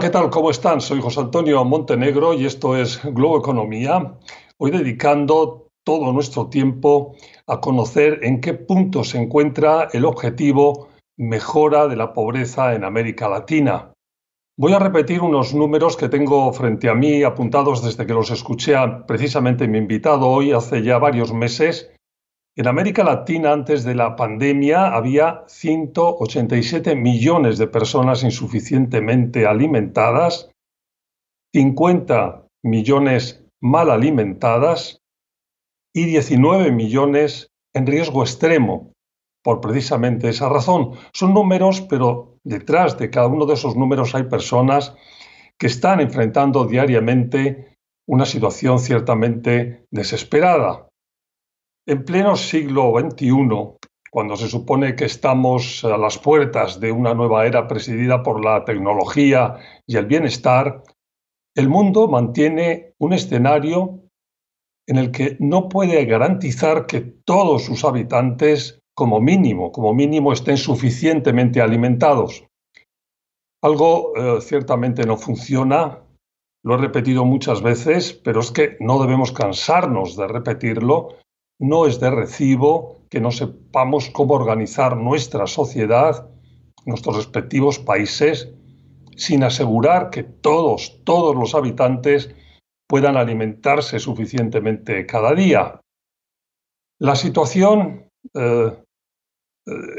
¿qué tal? ¿Cómo están? Soy José Antonio Montenegro y esto es Globo Economía. Hoy dedicando todo nuestro tiempo a conocer en qué punto se encuentra el objetivo mejora de la pobreza en América Latina. Voy a repetir unos números que tengo frente a mí apuntados desde que los escuché precisamente mi invitado hoy hace ya varios meses en América Latina, antes de la pandemia, había 187 millones de personas insuficientemente alimentadas, 50 millones mal alimentadas y 19 millones en riesgo extremo, por precisamente esa razón. Son números, pero detrás de cada uno de esos números hay personas que están enfrentando diariamente una situación ciertamente desesperada. En pleno siglo XXI, cuando se supone que estamos a las puertas de una nueva era presidida por la tecnología y el bienestar, el mundo mantiene un escenario en el que no puede garantizar que todos sus habitantes, como mínimo, como mínimo, estén suficientemente alimentados. Algo eh, ciertamente no funciona, lo he repetido muchas veces, pero es que no debemos cansarnos de repetirlo no es de recibo que no sepamos cómo organizar nuestra sociedad, nuestros respectivos países, sin asegurar que todos, todos los habitantes puedan alimentarse suficientemente cada día. La situación eh,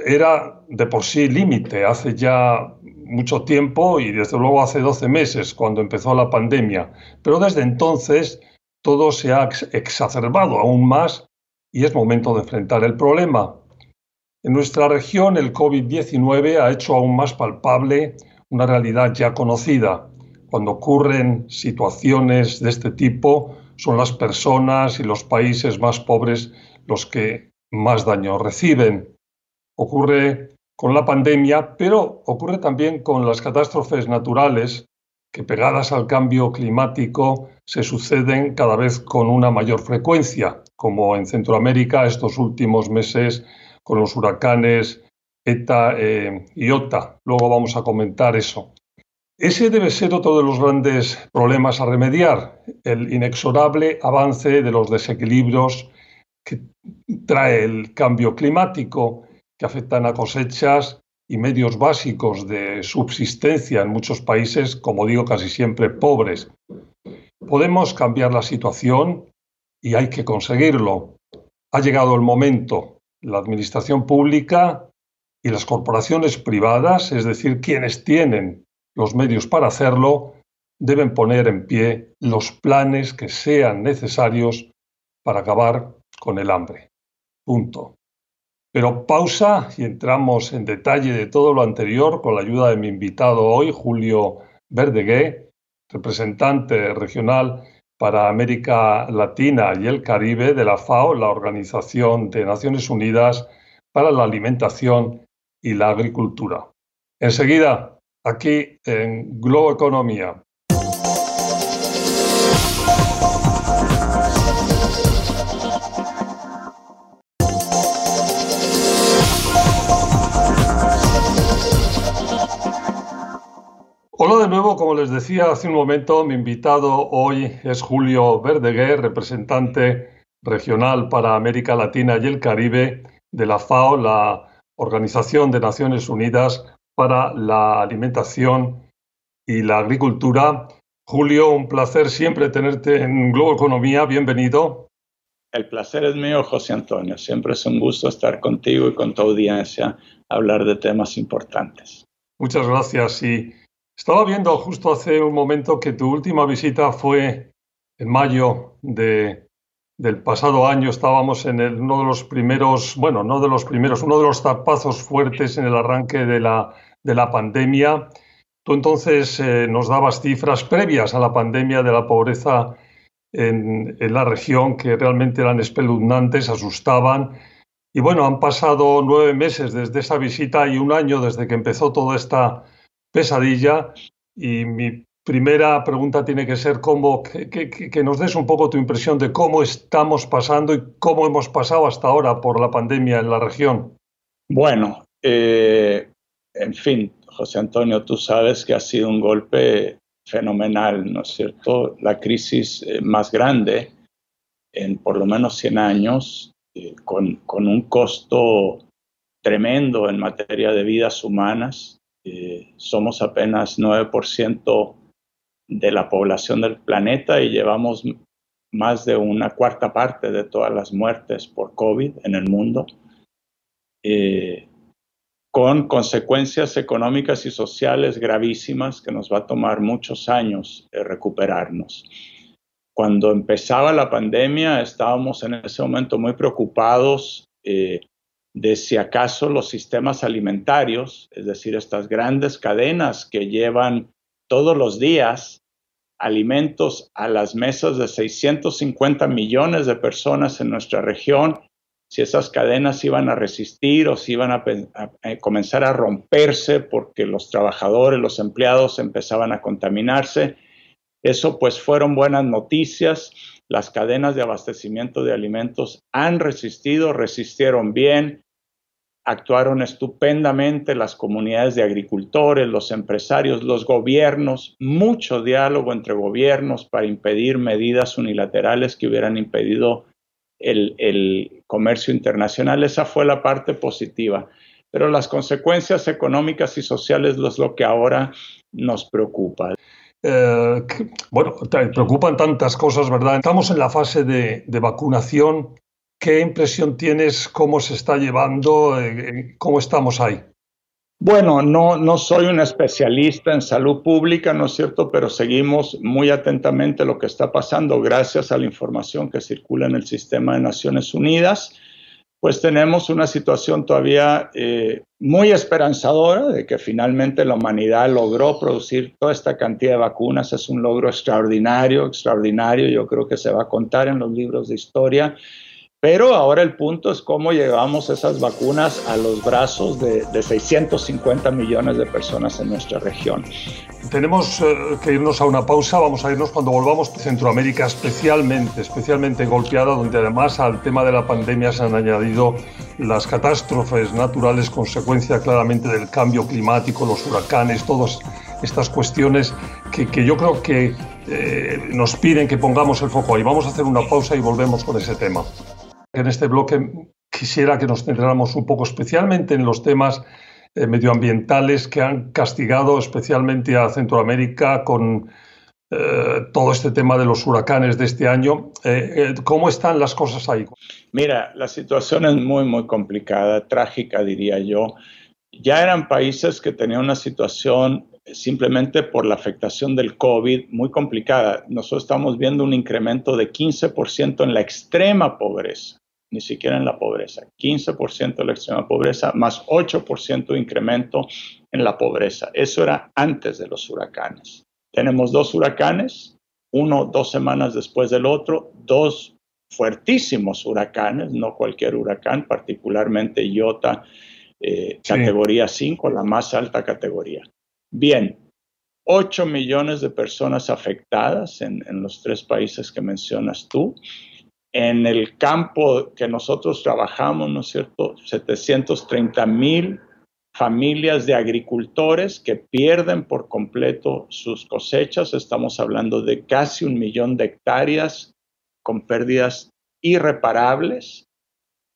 era de por sí límite hace ya mucho tiempo y desde luego hace 12 meses cuando empezó la pandemia, pero desde entonces todo se ha exacerbado aún más y es momento de enfrentar el problema. En nuestra región el COVID-19 ha hecho aún más palpable una realidad ya conocida. Cuando ocurren situaciones de este tipo, son las personas y los países más pobres los que más daño reciben. Ocurre con la pandemia, pero ocurre también con las catástrofes naturales que pegadas al cambio climático se suceden cada vez con una mayor frecuencia, como en Centroamérica estos últimos meses con los huracanes ETA eh, y OTA. Luego vamos a comentar eso. Ese debe ser otro de los grandes problemas a remediar, el inexorable avance de los desequilibrios que trae el cambio climático, que afectan a cosechas y medios básicos de subsistencia en muchos países, como digo, casi siempre pobres. Podemos cambiar la situación y hay que conseguirlo. Ha llegado el momento. La administración pública y las corporaciones privadas, es decir, quienes tienen los medios para hacerlo, deben poner en pie los planes que sean necesarios para acabar con el hambre. Punto. Pero pausa y entramos en detalle de todo lo anterior con la ayuda de mi invitado hoy, Julio Verdegué, representante regional para América Latina y el Caribe de la FAO, la Organización de Naciones Unidas para la Alimentación y la Agricultura. Enseguida, aquí en Globo Economía. Como les decía hace un momento, mi invitado hoy es Julio Verdeguer, representante regional para América Latina y el Caribe de la FAO, la Organización de Naciones Unidas para la Alimentación y la Agricultura. Julio, un placer siempre tenerte en Globo Economía. Bienvenido. El placer es mío, José Antonio. Siempre es un gusto estar contigo y con tu audiencia, hablar de temas importantes. Muchas gracias. Y estaba viendo justo hace un momento que tu última visita fue en mayo de, del pasado año. Estábamos en uno de los primeros, bueno, no de los primeros, uno de los tapazos fuertes en el arranque de la, de la pandemia. Tú entonces eh, nos dabas cifras previas a la pandemia de la pobreza en, en, la región que realmente eran espeluznantes, asustaban. Y bueno, han pasado nueve meses desde esa visita y un año desde que empezó toda esta pesadilla y mi primera pregunta tiene que ser cómo, que, nos des un poco tu impresión de cómo estamos pasando y cómo hemos pasado hasta ahora por la pandemia en la región. Bueno, eh, en fin, José Antonio, tú sabes que ha sido un golpe fenomenal, ¿no es cierto? La crisis eh, más grande en por lo menos 100 años, eh, con, con, un costo tremendo en materia de vidas humanas. Eh, somos apenas 9% de la población del planeta y llevamos más de una cuarta parte de todas las muertes por COVID en el mundo, eh, con consecuencias económicas y sociales gravísimas que nos va a tomar muchos años recuperarnos. Cuando empezaba la pandemia estábamos en ese momento muy preocupados eh, de si acaso los sistemas alimentarios, es decir, estas grandes cadenas que llevan todos los días alimentos a las mesas de 650 millones de personas en nuestra región, si esas cadenas iban a resistir o si iban a, comenzar a romperse porque los trabajadores, los empleados empezaban a contaminarse. Eso pues fueron buenas noticias. Las cadenas de abastecimiento de alimentos han resistido, resistieron bien, actuaron estupendamente las comunidades de agricultores, los empresarios, los gobiernos, mucho diálogo entre gobiernos para impedir medidas unilaterales que hubieran impedido el, comercio internacional. Esa fue la parte positiva. Pero las consecuencias económicas y sociales es lo que ahora nos preocupa. Eh, bueno, te preocupan tantas cosas, ¿verdad? Estamos en la fase de, de vacunación ¿Qué impresión tienes? ¿Cómo se está llevando? Eh, ¿Cómo estamos ahí? Bueno, no, no soy un especialista en salud pública, ¿no es cierto? Pero seguimos muy atentamente lo que está pasando gracias a la información que circula en el sistema de Naciones Unidas. Pues tenemos una situación todavía eh, muy esperanzadora de que finalmente la humanidad logró producir toda esta cantidad de vacunas. Es un logro extraordinario, extraordinario. Yo creo que se va a contar en los libros de historia. Pero ahora el punto es cómo llevamos esas vacunas a los brazos de, 650 millones de personas en nuestra región. Tenemos eh, que irnos a una pausa, vamos a irnos cuando volvamos a Centroamérica, especialmente, especialmente golpeada, donde además al tema de la pandemia se han añadido las catástrofes naturales, consecuencia claramente del cambio climático, los huracanes, todas estas cuestiones que, yo creo que eh, nos piden que pongamos el foco ahí. Vamos a hacer una pausa y volvemos con ese tema. En este bloque quisiera que nos centráramos un poco especialmente en los temas eh, medioambientales que han castigado especialmente a Centroamérica con eh, todo este tema de los huracanes de este año. Eh, ¿Cómo están las cosas ahí? Mira, la situación es muy, muy complicada, trágica diría yo. Ya eran países que tenían una situación simplemente por la afectación del COVID muy complicada. Nosotros estamos viendo un incremento de 15% en la extrema pobreza ni siquiera en la pobreza. 15% de la extrema pobreza más 8% de incremento en la pobreza. Eso era antes de los huracanes. Tenemos dos huracanes, uno dos semanas después del otro, dos fuertísimos huracanes, no cualquier huracán, particularmente Iota, eh, categoría 5, la más alta categoría. Bien, 8 millones de personas afectadas en, en los tres países que mencionas tú en el campo que nosotros trabajamos, ¿no es cierto? 730 mil familias de agricultores que pierden por completo sus cosechas. Estamos hablando de casi un millón de hectáreas con pérdidas irreparables,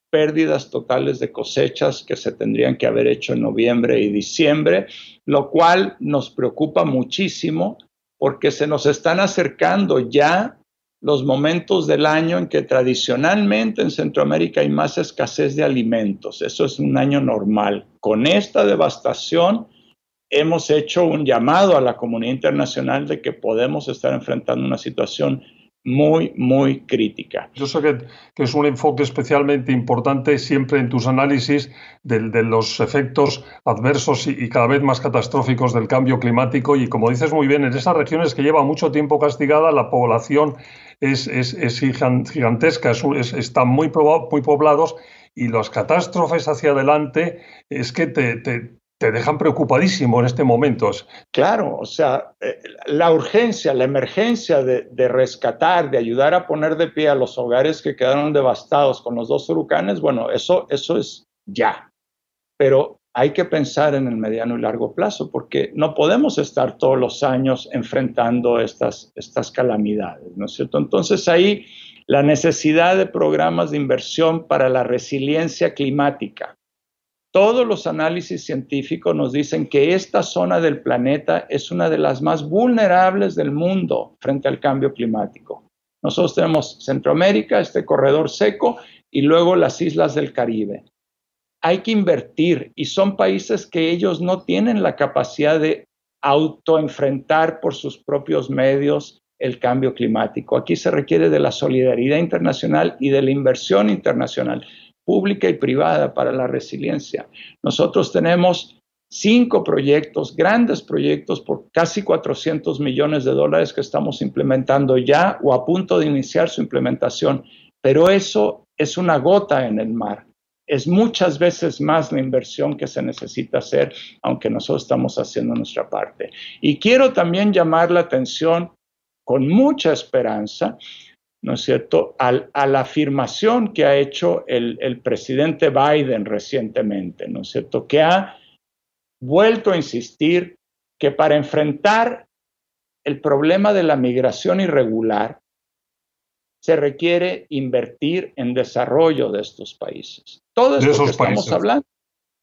pérdidas totales de cosechas que se tendrían que haber hecho en noviembre y diciembre, lo cual nos preocupa muchísimo porque se nos están acercando ya los momentos del año en que tradicionalmente en Centroamérica hay más escasez de alimentos. Eso es un año normal. Con esta devastación hemos hecho un llamado a la comunidad internacional de que podemos estar enfrentando una situación muy, muy crítica. Yo sé que, es un enfoque especialmente importante siempre en tus análisis de, los efectos adversos y, cada vez más catastróficos del cambio climático y como dices muy bien, en esas regiones que lleva mucho tiempo castigada, la población es, gigantesca, están muy, muy poblados y las catástrofes hacia adelante es que te, te dejan preocupadísimo en este momento. Claro, o sea, eh, la urgencia, la emergencia de, rescatar, de ayudar a poner de pie a los hogares que quedaron devastados con los dos huracanes, bueno, eso, eso es ya. Pero hay que pensar en el mediano y largo plazo, porque no podemos estar todos los años enfrentando estas, estas calamidades, ¿no es cierto? Entonces ahí la necesidad de programas de inversión para la resiliencia climática. Todos los análisis científicos nos dicen que esta zona del planeta es una de las más vulnerables del mundo frente al cambio climático. Nosotros tenemos Centroamérica, este corredor seco, y luego las islas del Caribe hay que invertir y son países que ellos no tienen la capacidad de autoenfrentar por sus propios medios el cambio climático. Aquí se requiere de la solidaridad internacional y de la inversión internacional, pública y privada, para la resiliencia. Nosotros tenemos cinco proyectos, grandes proyectos por casi 400 millones de dólares que estamos implementando ya o a punto de iniciar su implementación, pero eso es una gota en el mar es muchas veces más la inversión que se necesita hacer, aunque nosotros estamos haciendo nuestra parte. Y quiero también llamar la atención con mucha esperanza, ¿no es cierto?, a la afirmación que ha hecho el, el presidente Biden recientemente, ¿no es cierto?, que ha vuelto a insistir que para enfrentar el problema de la migración irregular, se requiere invertir en desarrollo de estos países. Todo esto que estamos hablando,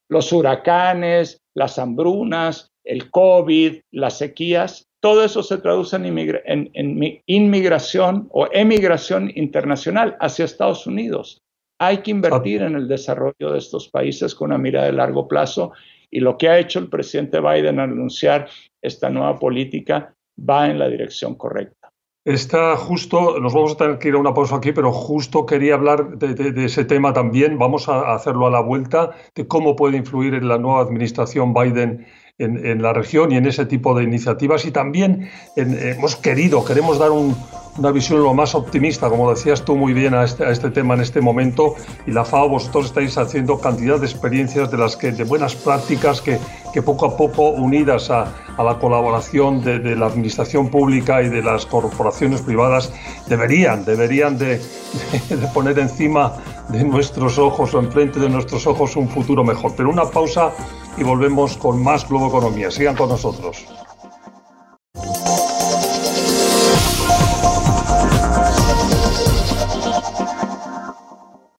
los huracanes, las hambrunas, el COVID, las sequías, todo eso se traduce en, inmigración o emigración internacional hacia Estados Unidos. Hay que invertir en el desarrollo de estos países con una mirada de largo plazo y lo que ha hecho el presidente Biden al anunciar esta nueva política va en la dirección correcta. Está justo, nos vamos a tener que ir a una pausa aquí, pero justo quería hablar de, ese tema también. Vamos a hacerlo a la vuelta, de cómo puede influir en la nueva administración Biden en, la región y en ese tipo de iniciativas. Y también hemos querido, queremos dar una visión lo más optimista, como decías tú muy bien, a este, a este, tema en este momento. Y la FAO, vosotros estáis haciendo cantidad de experiencias de las que, de buenas prácticas que, que poco a poco, unidas a, a la colaboración de, de, la administración pública y de las corporaciones privadas, deberían, deberían de, de poner encima de nuestros ojos o enfrente de nuestros ojos un futuro mejor. Pero una pausa y volvemos con más Globo Economía. Sigan con nosotros.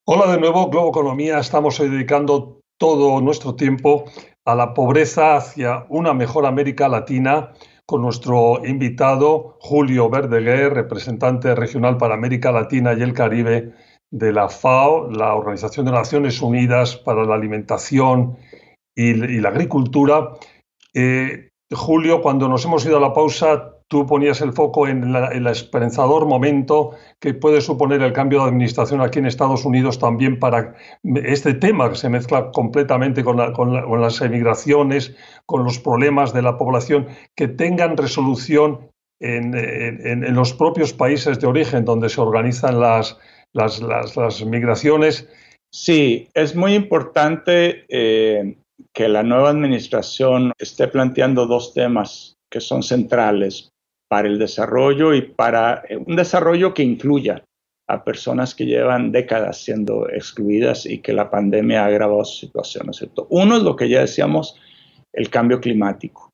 Hola de nuevo, Globo Economía. Estamos dedicando todo nuestro tiempo a la pobreza hacia una mejor América Latina con nuestro invitado Julio Verdeguer, representante regional para América Latina y el Caribe de la FAO, la Organización de Naciones Unidas para la Alimentación y, la agricultura. Eh, Julio, cuando nos hemos ido a la pausa, tú ponías el foco en, el esperanzador momento que puede suponer el cambio de administración aquí en Estados Unidos también para este tema que se mezcla completamente con, las emigraciones, con los problemas de la población, que tengan resolución en, los propios países de origen donde se organizan las, las, migraciones. Sí, es muy importante eh, que la nueva administración esté planteando dos temas que son centrales para el desarrollo y para eh, un desarrollo que incluya a personas que llevan décadas siendo excluidas y que la pandemia ha agravado su situación, cierto? Uno es lo que ya decíamos, el cambio climático.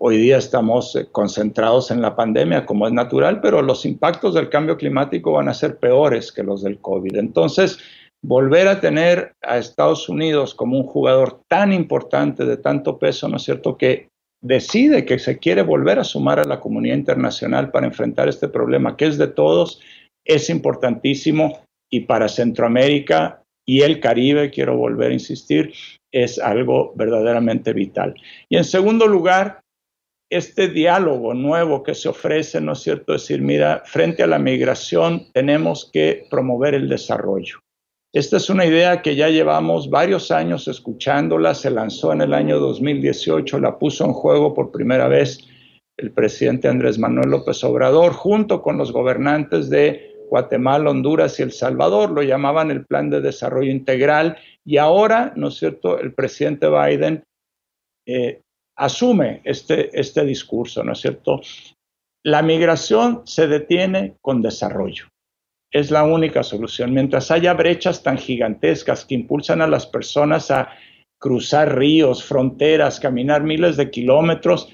Hoy día estamos eh, concentrados en la pandemia, como es natural, pero los impactos del cambio climático van a ser peores que los del COVID. Entonces, volver a tener a Estados Unidos como un jugador tan importante, de tanto peso, ¿no es cierto?, que decide que se quiere volver a sumar a la comunidad internacional para enfrentar este problema, que es de todos, es importantísimo y para Centroamérica y el Caribe, quiero volver a insistir, es algo verdaderamente vital. Y en segundo lugar, este diálogo nuevo que se ofrece, ¿no es cierto?, decir, mira, frente a la migración tenemos que promover el desarrollo. Esta es una idea que ya llevamos varios años escuchándola, se lanzó en el año 2018, la puso en juego por primera vez el presidente Andrés Manuel López Obrador junto con los gobernantes de Guatemala, Honduras y El Salvador, lo llamaban el Plan de Desarrollo Integral y ahora, ¿no es cierto?, el presidente Biden eh, asume este, este discurso, ¿no es cierto? La migración se detiene con desarrollo es la única solución. Mientras haya brechas tan gigantescas que impulsan a las personas a cruzar ríos, fronteras, caminar miles de kilómetros,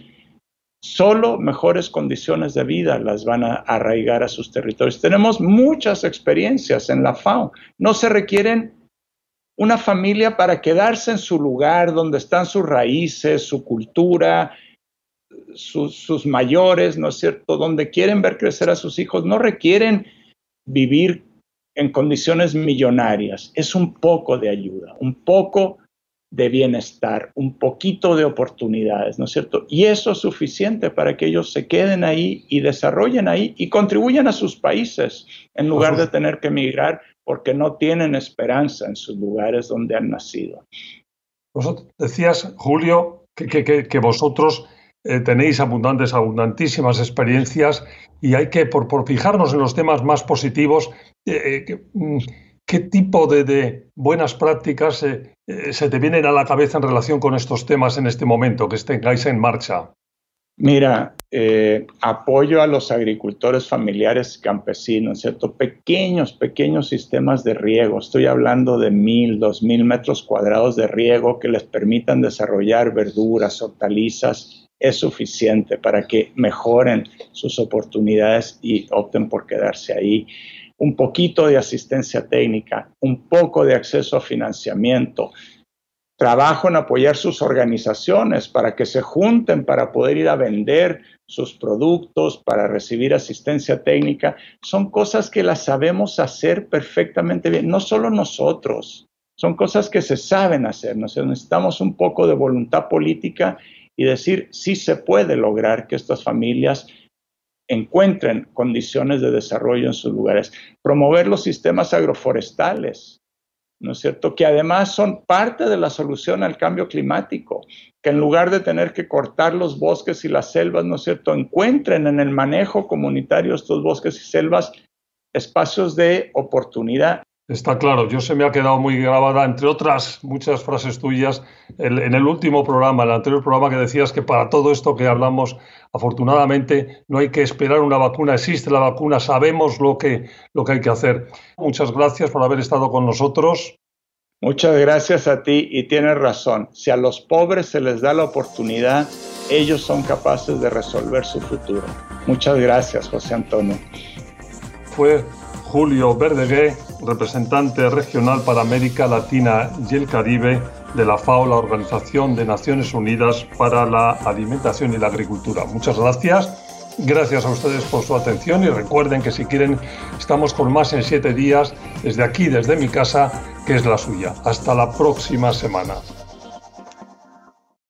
solo mejores condiciones de vida las van a arraigar a sus territorios. Tenemos muchas experiencias en la FAO. No se requieren una familia para quedarse en su lugar donde están sus raíces, su cultura, sus, mayores, ¿no es cierto? Donde quieren ver crecer a sus hijos, no requieren vivir en condiciones millonarias. Es un poco de ayuda, un poco de bienestar, un poquito de oportunidades, ¿no es cierto? Y eso es suficiente para que ellos se queden ahí y desarrollen ahí y contribuyan a sus países en lugar de tener que emigrar porque no tienen esperanza en sus lugares donde han nacido. Vosotros decías, Julio, que, vosotros eh, tenéis abundantes, abundantísimas experiencias y hay que, por, por fijarnos en los temas más positivos, eh, eh, mm, ¿qué tipo de, buenas prácticas se te vienen a la cabeza en relación con estos temas en este momento que tengáis en marcha? Mira, eh, apoyo a los agricultores familiares campesinos, ¿cierto? Pequeños, pequeños sistemas de riego. Estoy hablando de mil, dos mil metros cuadrados de riego que les permitan desarrollar verduras, hortalizas. Es suficiente para que mejoren sus oportunidades y opten por quedarse ahí. Un poquito de asistencia técnica, un poco de acceso a financiamiento, trabajo en apoyar sus organizaciones para que se junten para poder ir a vender sus productos, para recibir asistencia técnica, son cosas que las sabemos hacer perfectamente bien, no solo nosotros, son cosas que se saben hacer, necesitamos un poco de voluntad política y decir si se puede lograr que estas familias encuentren condiciones de desarrollo en sus lugares, promover los sistemas agroforestales, ¿no es cierto? Que además son parte de la solución al cambio climático, que en lugar de tener que cortar los bosques y las selvas, ¿no es cierto?, encuentren en el manejo comunitario estos bosques y selvas espacios de oportunidad. Está claro, yo se me ha quedado muy grabada, entre otras muchas frases tuyas, en el último programa, en el anterior programa que decías que para todo esto que hablamos, afortunadamente, no hay que esperar una vacuna, existe la vacuna, sabemos lo que, lo que hay que hacer. Muchas gracias por haber estado con nosotros. Muchas gracias a ti y tienes razón, si a los pobres se les da la oportunidad, ellos son capaces de resolver su futuro. Muchas gracias, José Antonio. Fue Julio Verdegué, representante regional para América Latina y el Caribe de la FAO, la Organización de Naciones Unidas para la Alimentación y la Agricultura. Muchas gracias. Gracias a ustedes por su atención y recuerden que si quieren estamos con más en siete días desde aquí, desde mi casa, que es la suya. Hasta la próxima semana.